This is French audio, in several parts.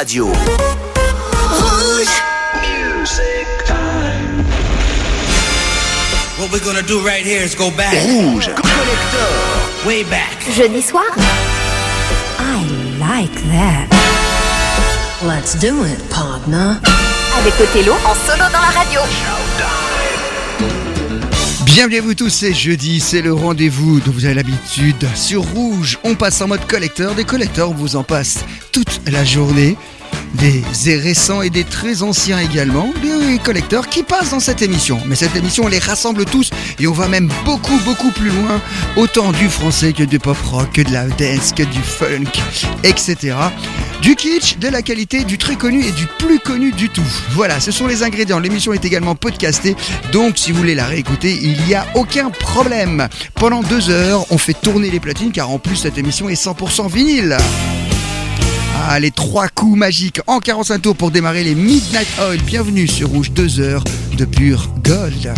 radio. Rouge. Music time. What we're gonna do right here is go back, Rouge. Collector. way back. Jeudi soir, I like that. Let's do it, partner. avec Othello en solo dans la radio. Bienvenue à vous tous, c'est jeudi, c'est le rendez-vous dont vous avez l'habitude. Sur Rouge, on passe en mode collecteur. Des collecteurs, vous en passe toute la journée. Des récents et des très anciens également, des collecteurs qui passent dans cette émission. Mais cette émission, on les rassemble tous et on va même beaucoup, beaucoup plus loin. Autant du français que du pop rock, que de la dance, que du funk, etc. Du kitsch, de la qualité, du très connu et du plus connu du tout. Voilà, ce sont les ingrédients. L'émission est également podcastée, donc si vous voulez la réécouter, il n'y a aucun problème. Pendant deux heures, on fait tourner les platines car en plus cette émission est 100% vinyle. Ah, les trois coups magiques en 45 tours pour démarrer les Midnight Oil. Bienvenue sur Rouge, deux heures de pur gold.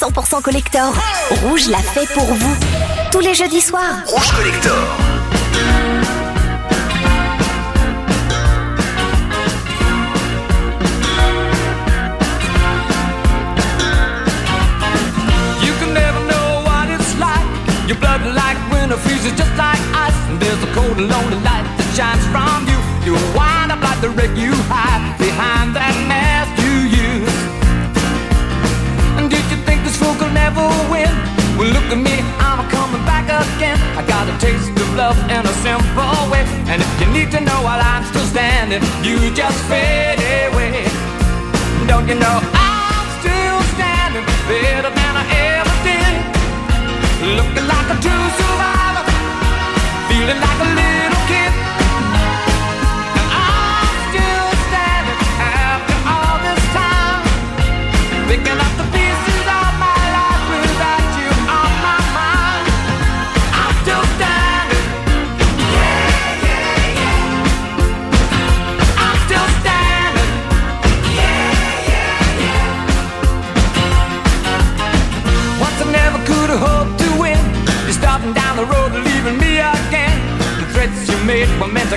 100% collector. Rouge l'a fait pour vous. Tous les jeudis soirs. Rouge collector. You can never know what it's like. Your blood like winter freezes just like ice. And there's a cold alone. to know while I'm still standing. You just fade away. Don't you know? I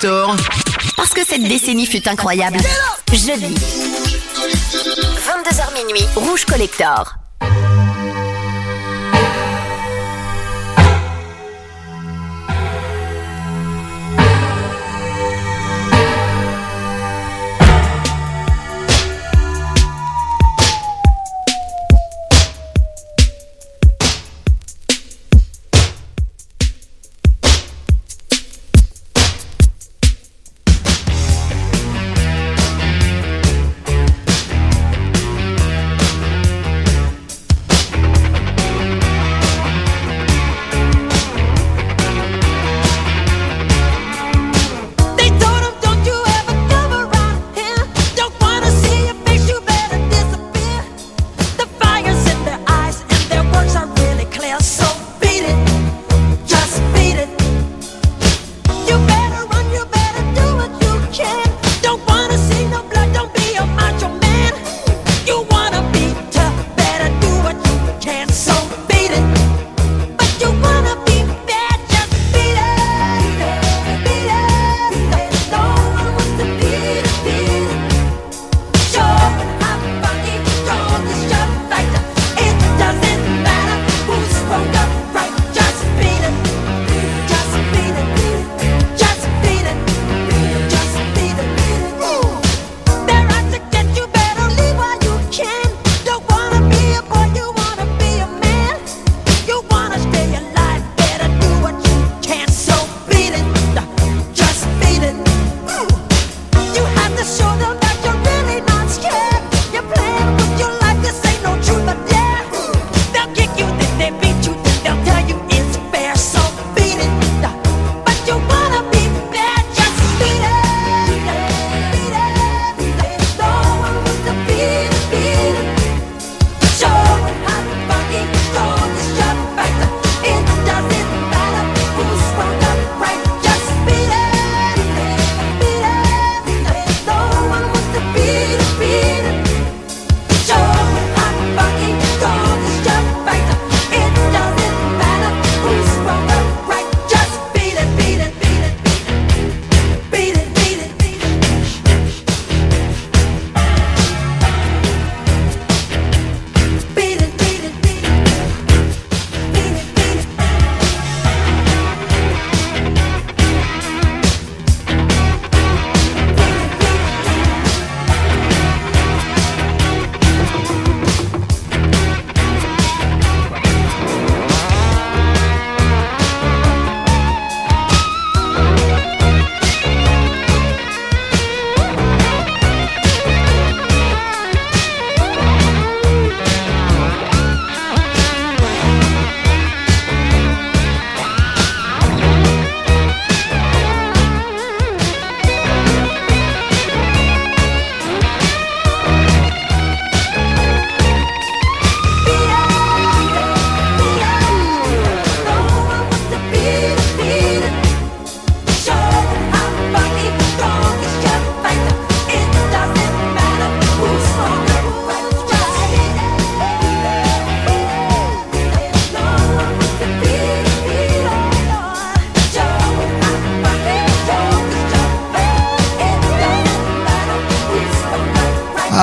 Parce que cette décennie fut incroyable. Jeudi. 22h minuit, Rouge Collector.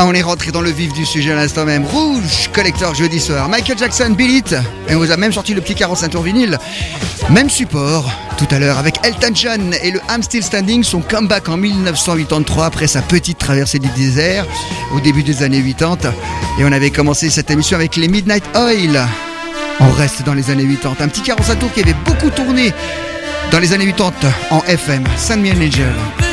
on est rentré dans le vif du sujet à l'instant même. Rouge Collector jeudi soir. Michael Jackson, Bill It. Et on vous a même sorti le petit 45 tours vinyle. Même support tout à l'heure avec Elton John et le I'm Still Standing, son comeback en 1983 après sa petite traversée du désert au début des années 80. Et on avait commencé cette émission avec les Midnight Oil. On reste dans les années 80. Un petit 45 tours qui avait beaucoup tourné dans les années 80 en FM. Saint Angel.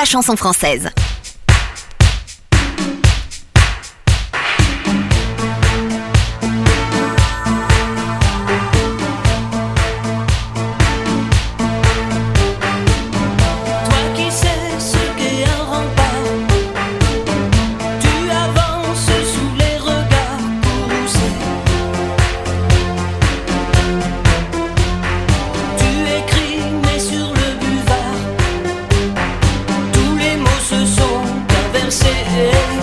la chanson française. city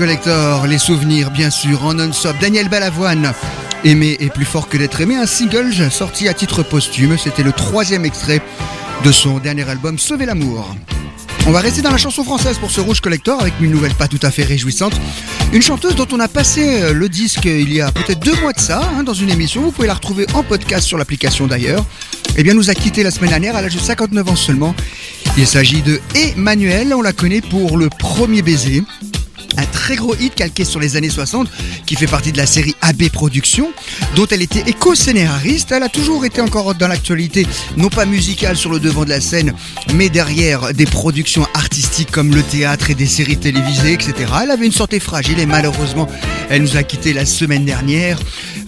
Collector, les souvenirs bien sûr en non-stop. Daniel Balavoine, Aimer est plus fort que d'être aimé, un single sorti à titre posthume. C'était le troisième extrait de son dernier album Sauver l'amour. On va rester dans la chanson française pour ce Rouge Collector avec une nouvelle pas tout à fait réjouissante. Une chanteuse dont on a passé euh, le disque il y a peut-être deux mois de ça hein, dans une émission. Vous pouvez la retrouver en podcast sur l'application d'ailleurs. Eh bien, nous a quitté la semaine dernière à l'âge de 59 ans seulement. Il s'agit de Emmanuel. On la connaît pour le premier baiser. Un très gros hit calqué sur les années 60 qui fait partie de la série AB Productions dont elle était éco-scénariste. Elle a toujours été encore dans l'actualité, non pas musicale sur le devant de la scène, mais derrière des productions artistiques comme le théâtre et des séries télévisées, etc. Elle avait une santé fragile et malheureusement, elle nous a quitté la semaine dernière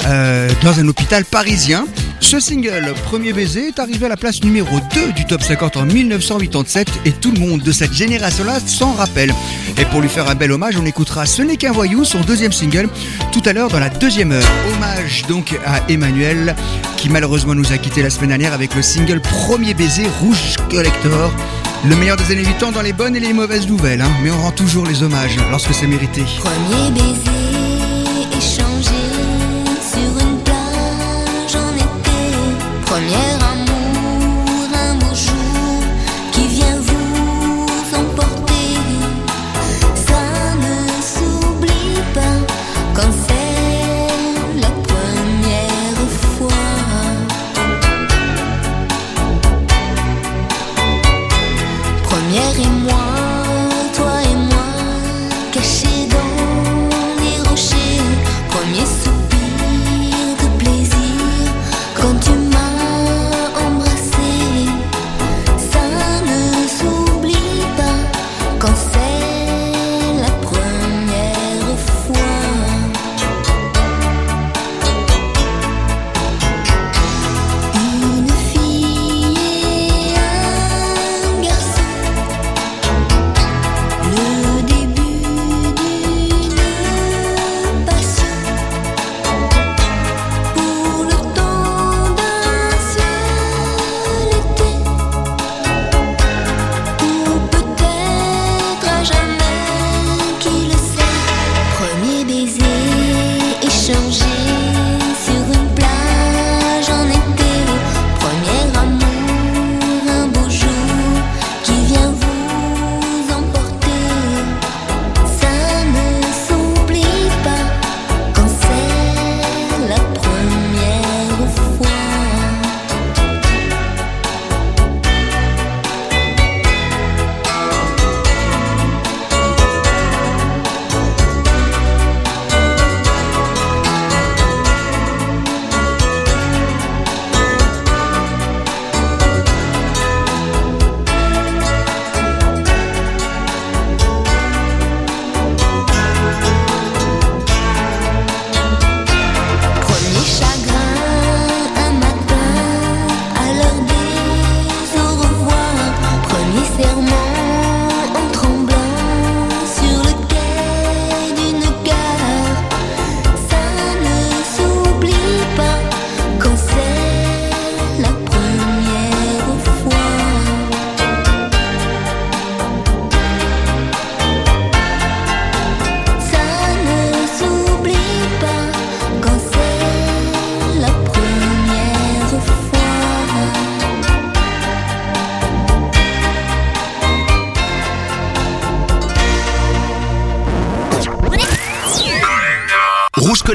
euh, dans un hôpital parisien. Ce single, Premier baiser, est arrivé à la place numéro 2 du top 50 en 1987 et tout le monde de cette génération-là s'en rappelle. Et pour lui faire un bel hommage, on écoutera Ce n'est qu'un voyou, son deuxième single, tout à l'heure dans la deuxième heure. Hommage donc à Emmanuel, qui malheureusement nous a quitté la semaine dernière avec le single Premier baiser Rouge Collector. Le meilleur des années 80 dans les bonnes et les mauvaises nouvelles, hein. mais on rend toujours les hommages lorsque c'est mérité. Premier baiser été. Premier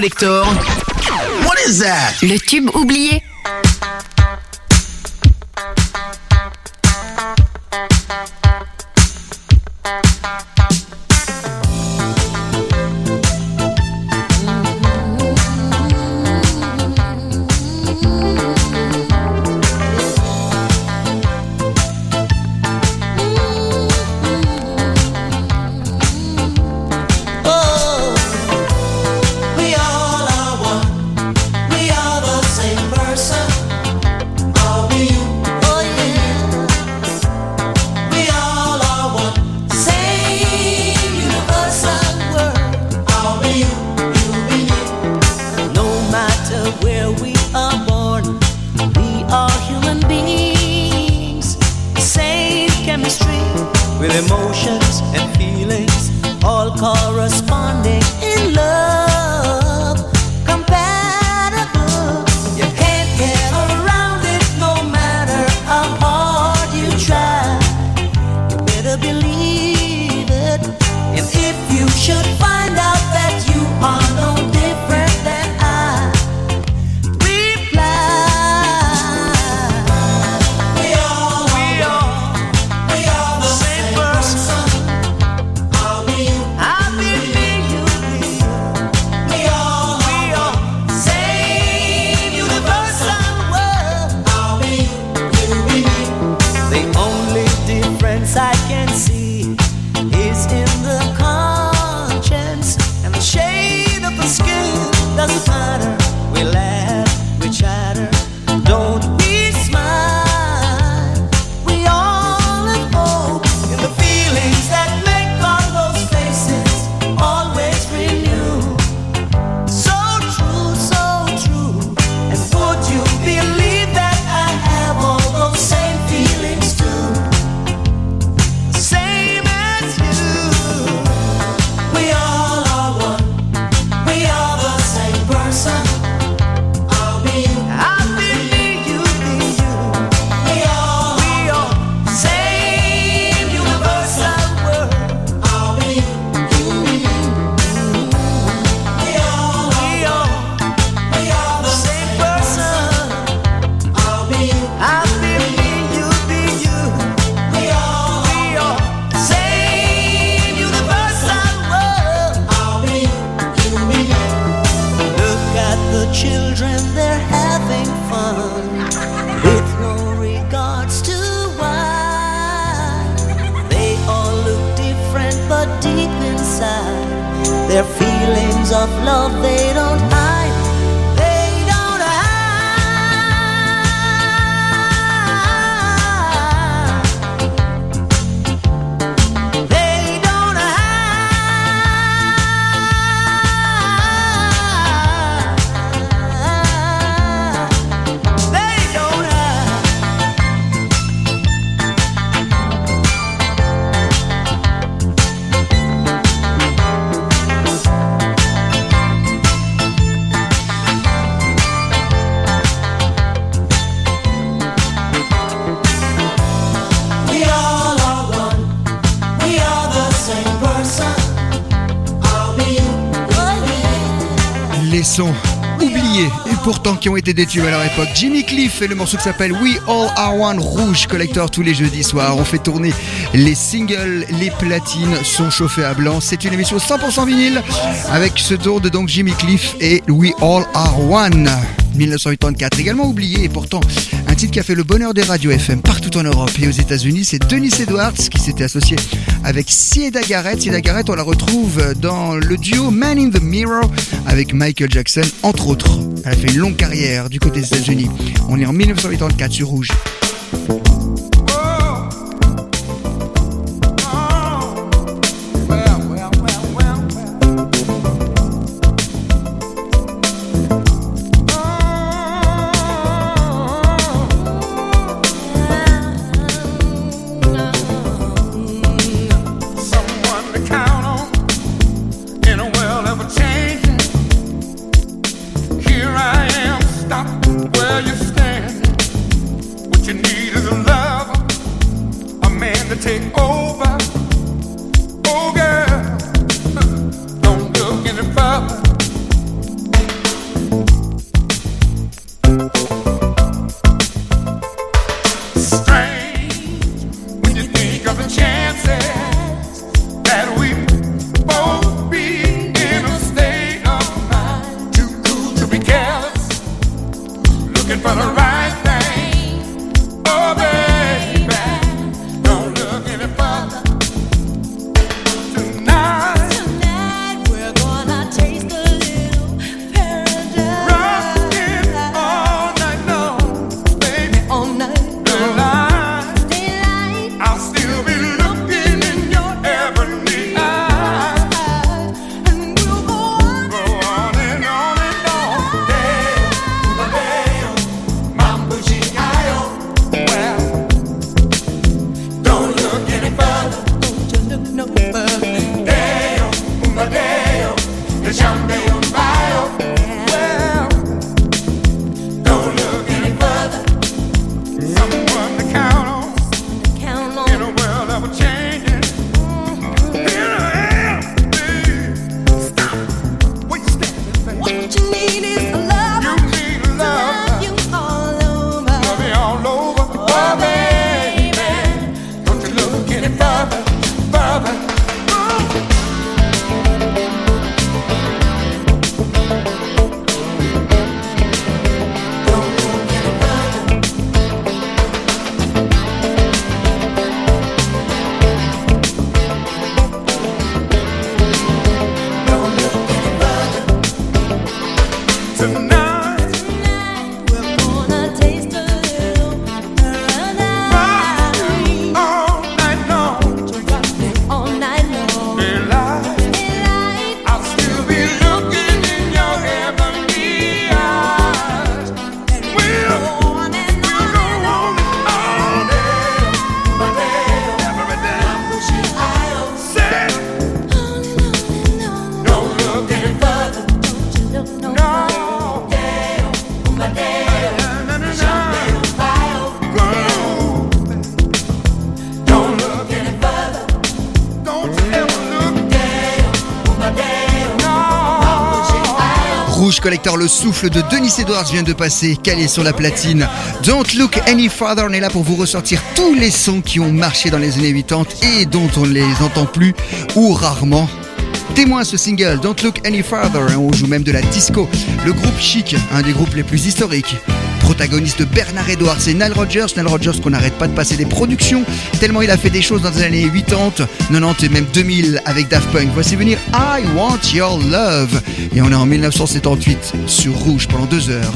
collector. What is that? Le tube oublié. qui ont été des à leur époque. Jimmy Cliff et le morceau qui s'appelle We All Are One Rouge Collector tous les jeudis soirs. On fait tourner les singles, les platines sont chauffées à blanc. C'est une émission 100% vinyle avec ce tour de donc Jimmy Cliff et We All Are One. 1984. Également oublié et pourtant un titre qui a fait le bonheur des radios FM partout en Europe et aux États-Unis, c'est Dennis Edwards qui s'était associé avec Sieda Garrett. Sieda Garrett, on la retrouve dans le duo Man in the Mirror avec Michael Jackson, entre autres. Elle a fait une longue carrière du côté des États-Unis. On est en 1984 sur Rouge. Operator, le souffle de Denis Edwards vient de passer, calé sur la platine. Don't Look Any Further, on est là pour vous ressortir tous les sons qui ont marché dans les années 80 et dont on ne les entend plus ou rarement. Témoin ce single, Don't Look Any Further, hein, on joue même de la disco. Le groupe Chic, un des groupes les plus historiques, protagoniste Bernard Edwards et Nile Rodgers. Nile Rodgers qu'on n'arrête pas de passer des productions, tellement il a fait des choses dans les années 80, 90 et même 2000 avec Daft Punk. Voici venir I Want Your Love. Et on est en 1978 sur Rouge pendant deux heures.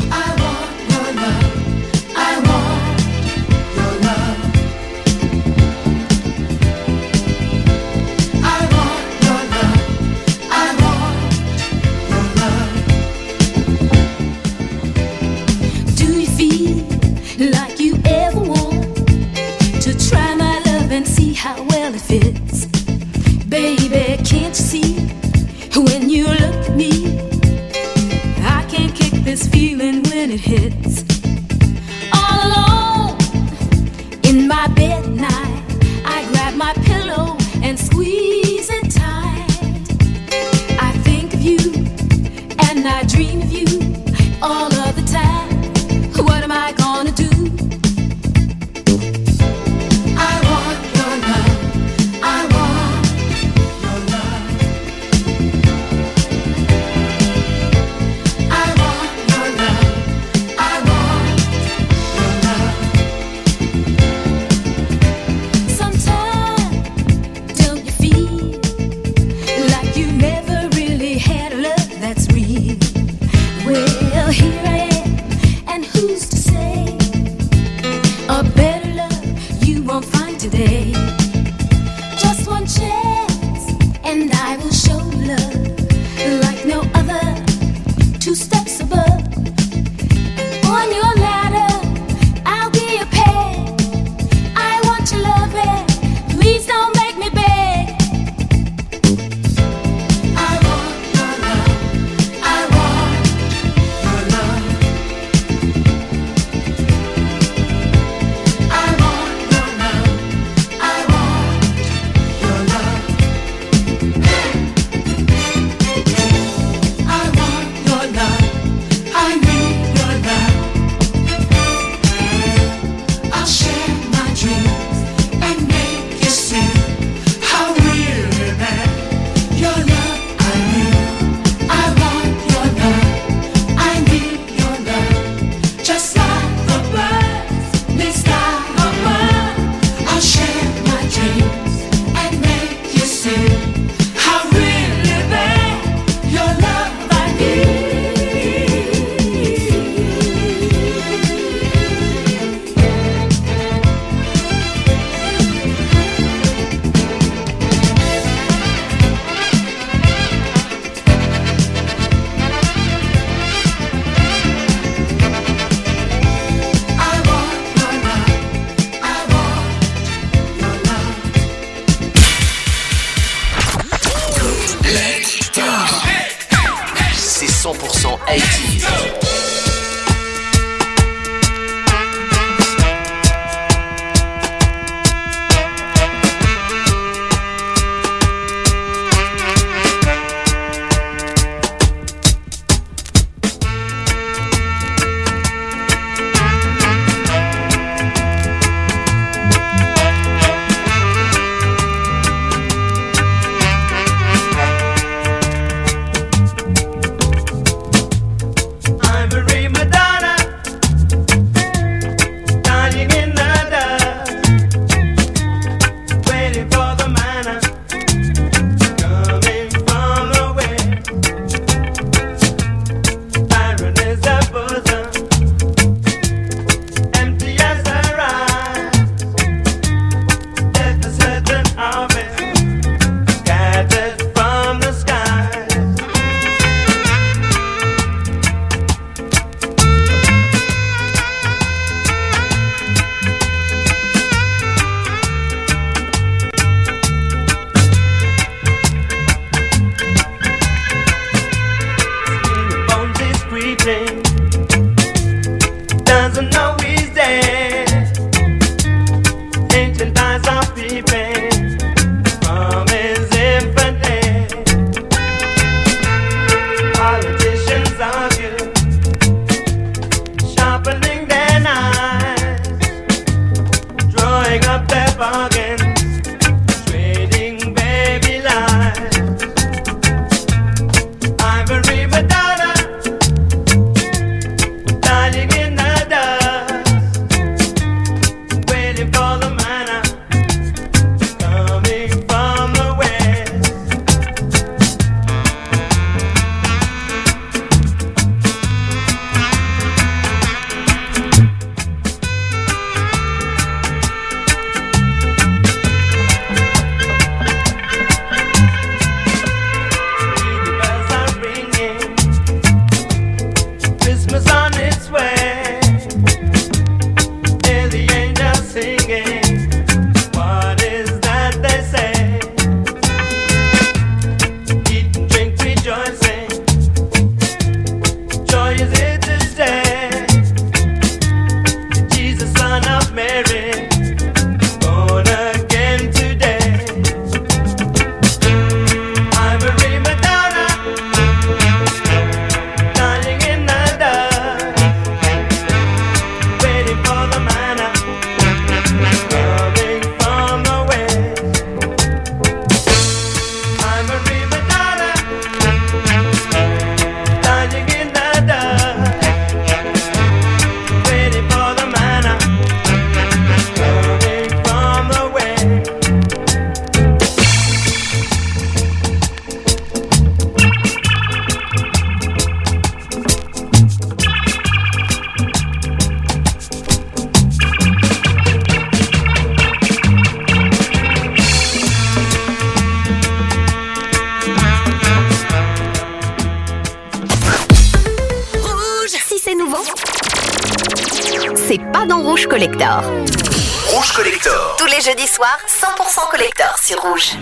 Rouge Collector. Tous les jeudis soirs, 100% Collector sur Rouge.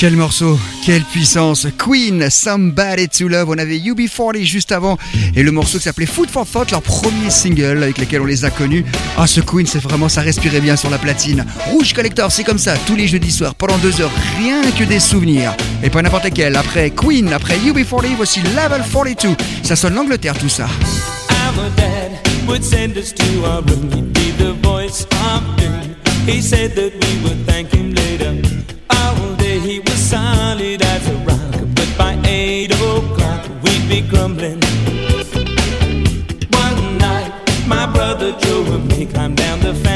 Quel morceau, quelle puissance. Queen, Somebody to Love. On avait UB40 juste avant et le morceau qui s'appelait Food for Thought, leur premier single avec lequel on les a connus. Ah, ce Queen, c'est vraiment, ça respirait bien sur la platine. Rouge Collector, c'est comme ça, tous les jeudis soirs, pendant deux heures, rien que des souvenirs. Et pas n'importe quel. Après Queen, après UB40, voici Level 42. Ça sonne l'Angleterre tout ça. we'd be grumbling. One night, my brother Joe and me climbed down the fence.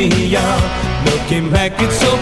Looking back, it's so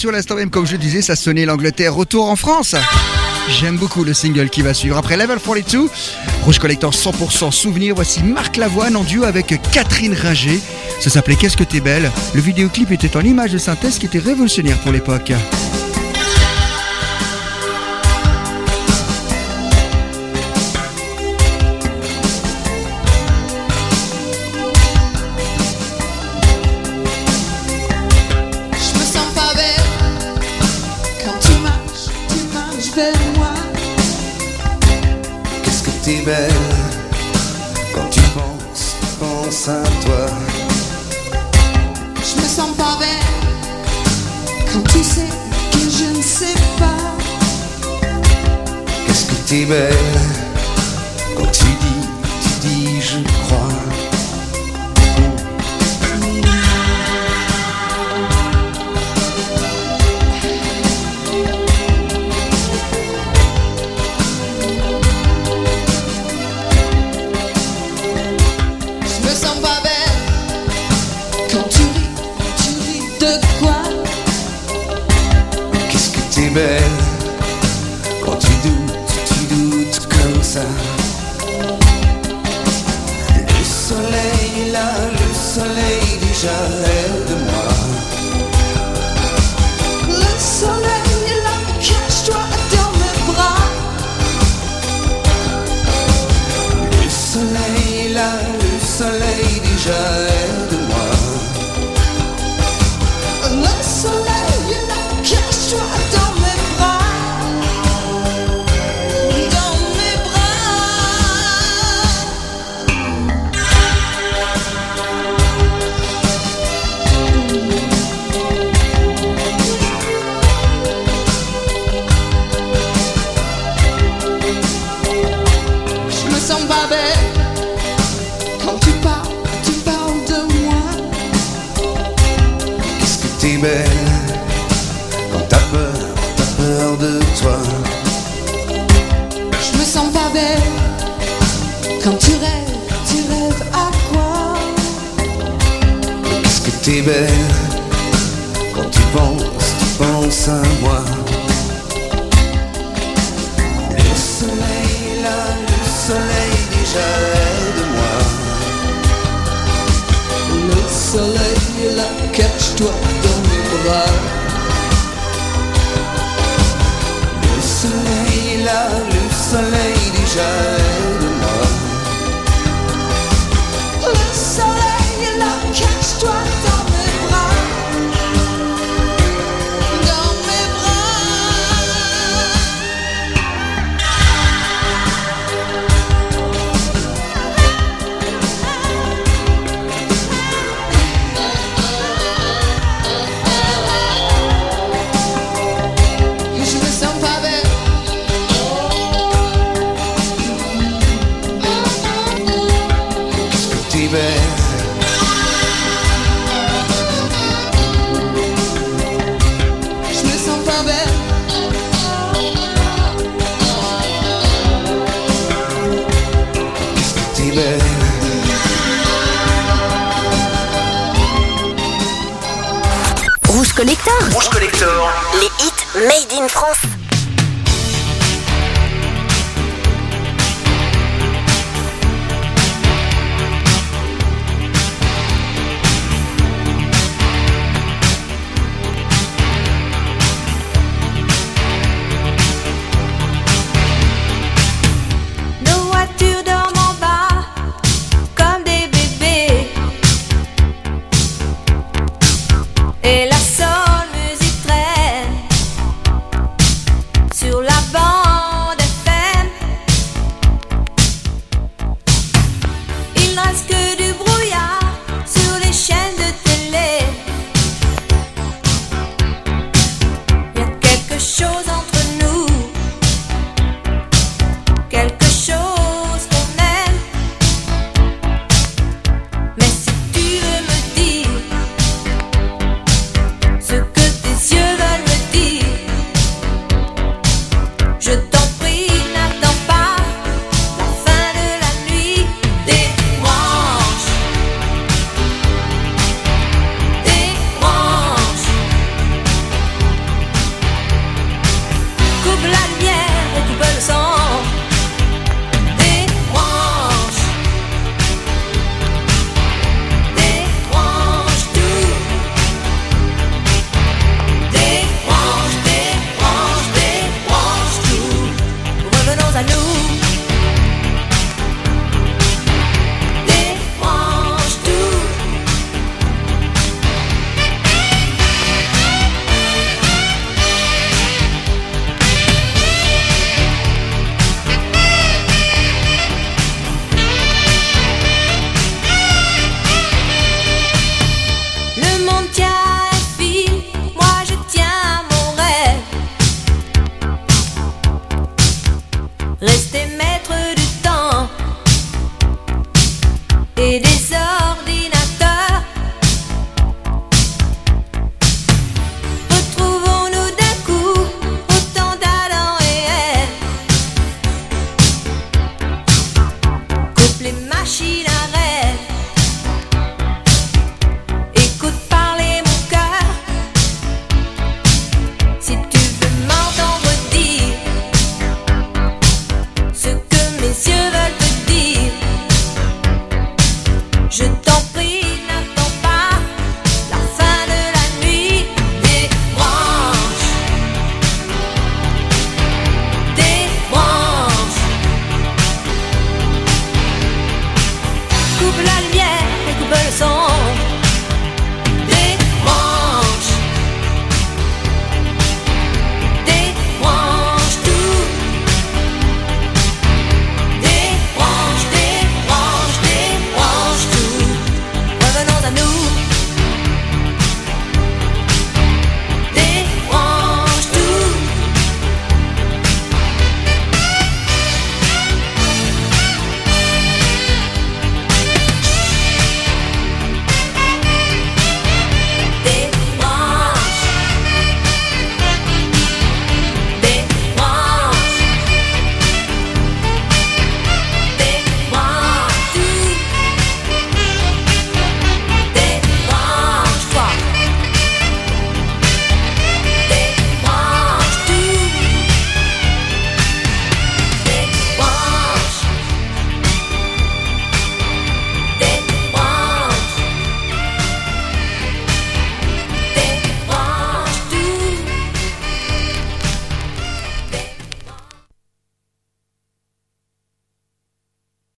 Level 42 à l'instant même, comme je disais, ça sonnait l'Angleterre. Retour en France. J'aime beaucoup le single qui va suivre. Après Level 42, Rouge Collector 100% souvenir. Voici Marc Lavoine en duo avec Catherine Ringer. Ça s'appelait Qu'est-ce que t'es belle? Le vidéoclip était en image de synthèse qui était révolutionnaire pour l'époque. Belle quand tu penses, penses à toi. Je me sens pas belle quand tu sais que je ne sais pas. Qu'est-ce que t'es belle? T'es belle quand tu doutes, tu doutes comme ça. Le soleil est là, le soleil déjà peur, t'as peur de toi. Je me sens pas belle quand tu rêves, tu rêves à quoi? Qu'est-ce que t'es belle quand tu penses, tu penses à moi. Le soleil est là, le soleil déjà soleil Collector. Rouge Collector. Les hits made in France.